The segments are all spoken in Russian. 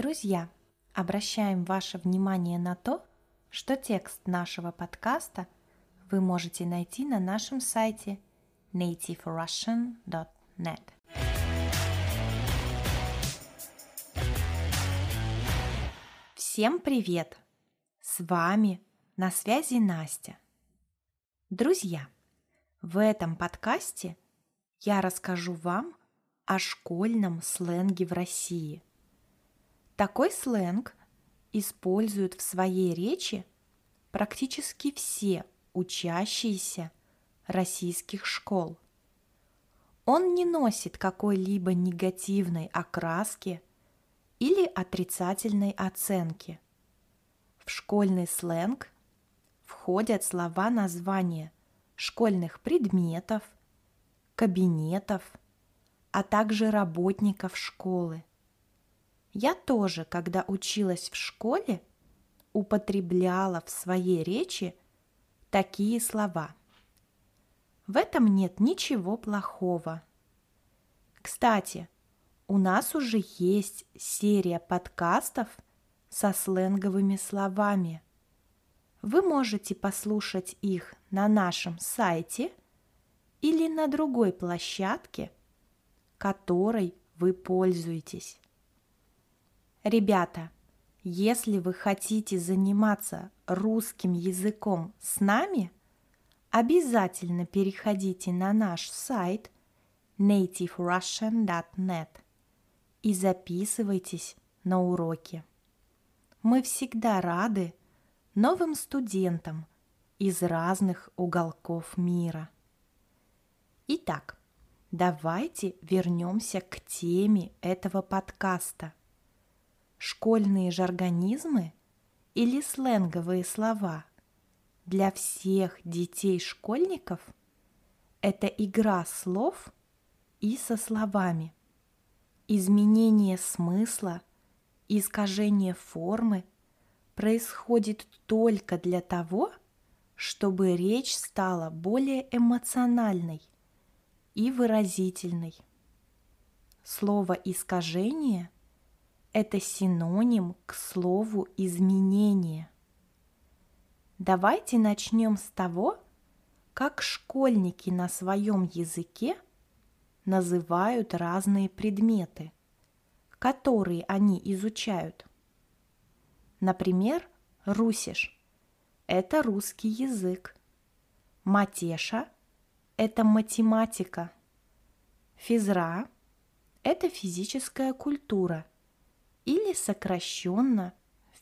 Друзья, обращаем ваше внимание на то, что текст нашего подкаста вы можете найти на нашем сайте nativerussian.net. Всем привет! С вами на связи Настя. Друзья, в этом подкасте я расскажу вам о школьном сленге в России. Такой сленг используют в своей речи практически все учащиеся российских школ. Он не носит какой-либо негативной окраски или отрицательной оценки. В школьный сленг входят слова названия школьных предметов, кабинетов – а также работников школы. Я тоже, когда училась в школе, употребляла в своей речи такие слова. В этом нет ничего плохого. Кстати, у нас уже есть серия подкастов со сленговыми словами. Вы можете послушать их на нашем сайте или на другой площадке – которой вы пользуетесь. Ребята, если вы хотите заниматься русским языком с нами, обязательно переходите на наш сайт nativerussian.net и записывайтесь на уроки. Мы всегда рады новым студентам из разных уголков мира. Итак, Давайте вернемся к теме этого подкаста. Школьные жаргонизмы или сленговые слова для всех детей-школьников – это игра слов и со словами. Изменение смысла, искажение формы происходит только для того, чтобы речь стала более эмоциональной – и выразительный. Слово «искажение» – это синоним к слову «изменение». Давайте начнем с того, как школьники на своем языке называют разные предметы, которые они изучают. Например, русиш – это русский язык, матеша – это математика. Физра – это физическая культура или сокращенно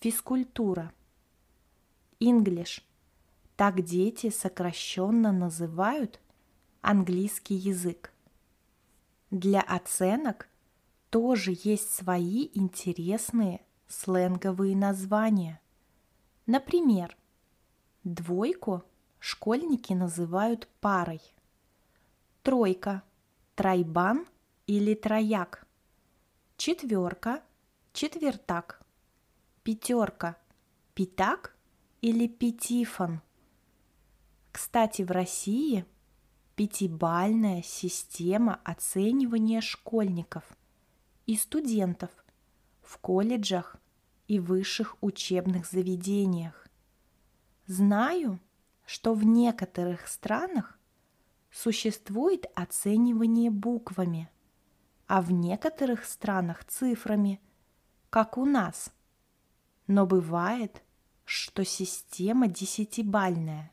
физкультура. English – так дети сокращенно называют английский язык. Для оценок тоже есть свои интересные сленговые названия. Например, двойку школьники называют парой – тройка, тройбан или трояк, четверка, четвертак, пятерка, пятак или пятифон. Кстати, в России пятибальная система оценивания школьников и студентов в колледжах и высших учебных заведениях. Знаю, что в некоторых странах существует оценивание буквами, а в некоторых странах цифрами, как у нас. Но бывает, что система десятибальная.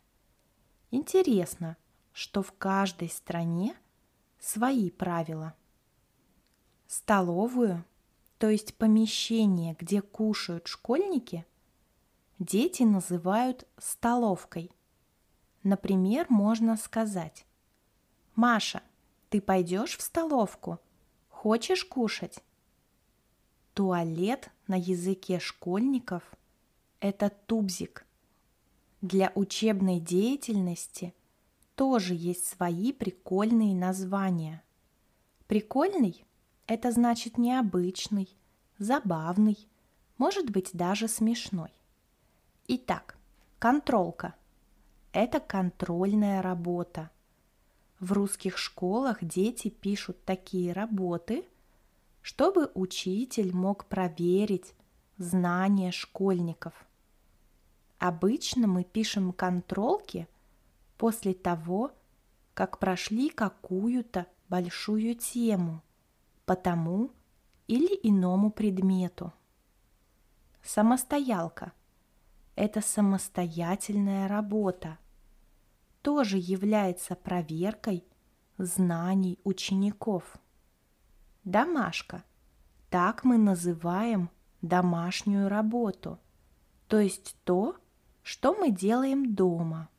Интересно, что в каждой стране свои правила. Столовую, то есть помещение, где кушают школьники, дети называют столовкой. Например, можно сказать «Маша, ты пойдешь в столовку? Хочешь кушать?» Туалет на языке школьников – это тубзик. Для учебной деятельности тоже есть свои прикольные названия. Прикольный – это значит необычный, забавный, может быть даже смешной. Итак, контролка – это контрольная работа – в русских школах дети пишут такие работы, чтобы учитель мог проверить знания школьников. Обычно мы пишем контролки после того, как прошли какую-то большую тему по тому или иному предмету. Самостоялка – это самостоятельная работа, тоже является проверкой знаний учеников. Домашка – так мы называем домашнюю работу, то есть то, что мы делаем дома.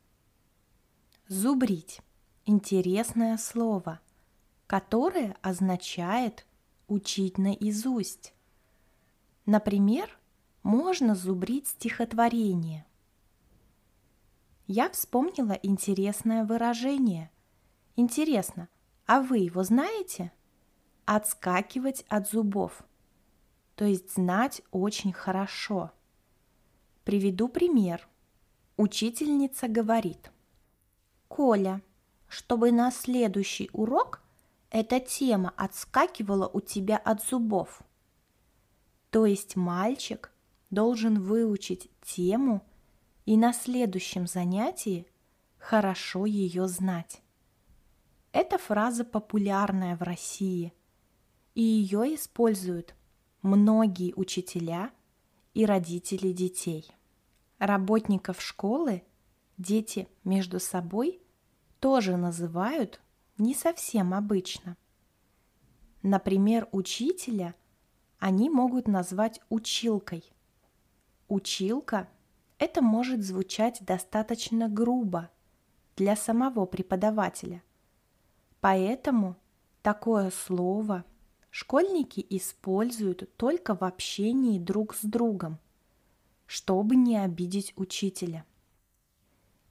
Зубрить – интересное слово, которое означает учить наизусть. Например, можно зубрить стихотворение. Я вспомнила интересное выражение. Интересно, а вы его знаете? Отскакивать от зубов. То есть знать очень хорошо. Приведу пример. Учительница говорит. Коля, чтобы на следующий урок эта тема отскакивала у тебя от зубов. То есть мальчик должен выучить тему и на следующем занятии хорошо ее знать. Эта фраза популярная в России, и ее используют многие учителя и родители детей. Работников школы дети между собой тоже называют не совсем обычно. Например, учителя они могут назвать училкой. Училка – это может звучать достаточно грубо для самого преподавателя. Поэтому такое слово школьники используют только в общении друг с другом – чтобы не обидеть учителя.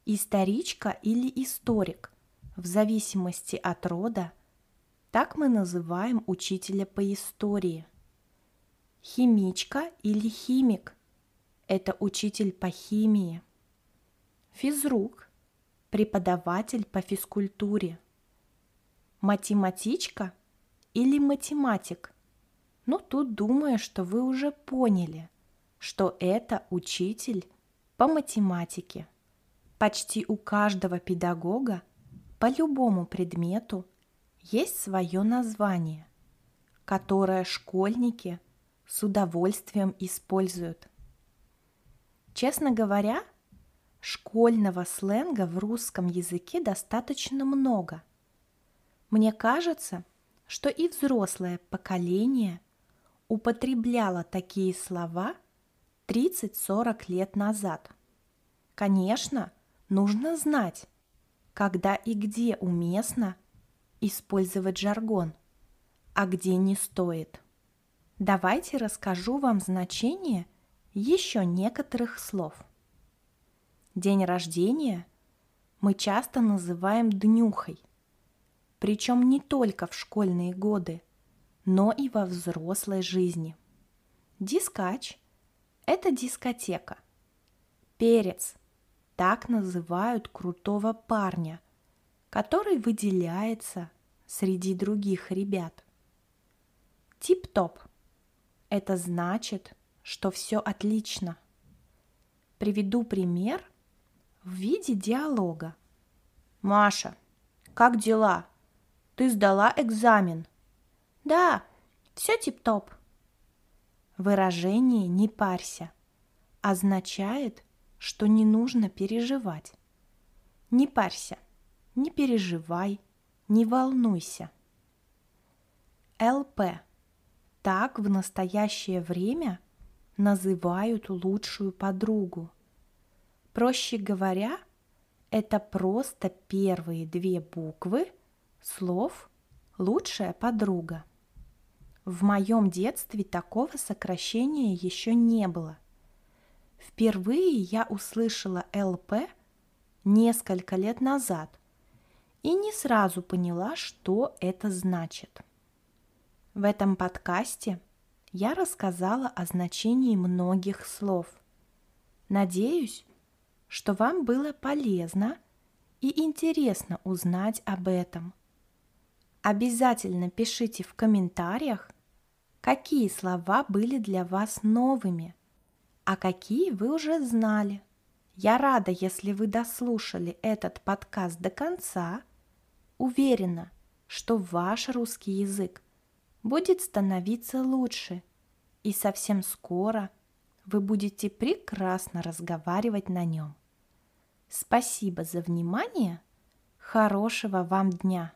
Историчка или историк, в зависимости от рода, так мы называем учителя по истории. Химичка или химик – это учитель по химии. Физрук – преподаватель по физкультуре. Математичка или математик – ну, тут думаю, что вы уже поняли – что это учитель по математике. Почти у каждого педагога по любому предмету есть свое название, которое школьники с удовольствием используют. Честно говоря, школьного сленга в русском языке достаточно много. Мне кажется, что и взрослое поколение употребляло такие слова – 30-40 лет назад. Конечно, нужно знать, когда и где уместно использовать жаргон, а где не стоит. Давайте расскажу вам значение еще некоторых слов. День рождения мы часто называем днюхой, причем не только в школьные годы, но и во взрослой жизни. Дискач – это дискотека. Перец. Так называют крутого парня, который выделяется среди других ребят. Тип-топ. Это значит, что все отлично. Приведу пример в виде диалога. Маша, как дела? Ты сдала экзамен? Да, все тип-топ. Выражение «не парься» означает, что не нужно переживать. Не парься, не переживай, не волнуйся. ЛП. Так в настоящее время называют лучшую подругу. Проще говоря, это просто первые две буквы слов «лучшая подруга». В моем детстве такого сокращения еще не было. Впервые я услышала ЛП несколько лет назад и не сразу поняла, что это значит. В этом подкасте я рассказала о значении многих слов. Надеюсь, что вам было полезно и интересно узнать об этом. Обязательно пишите в комментариях, какие слова были для вас новыми, а какие вы уже знали. Я рада, если вы дослушали этот подкаст до конца. Уверена, что ваш русский язык будет становиться лучше, и совсем скоро вы будете прекрасно разговаривать на нем. Спасибо за внимание. Хорошего вам дня!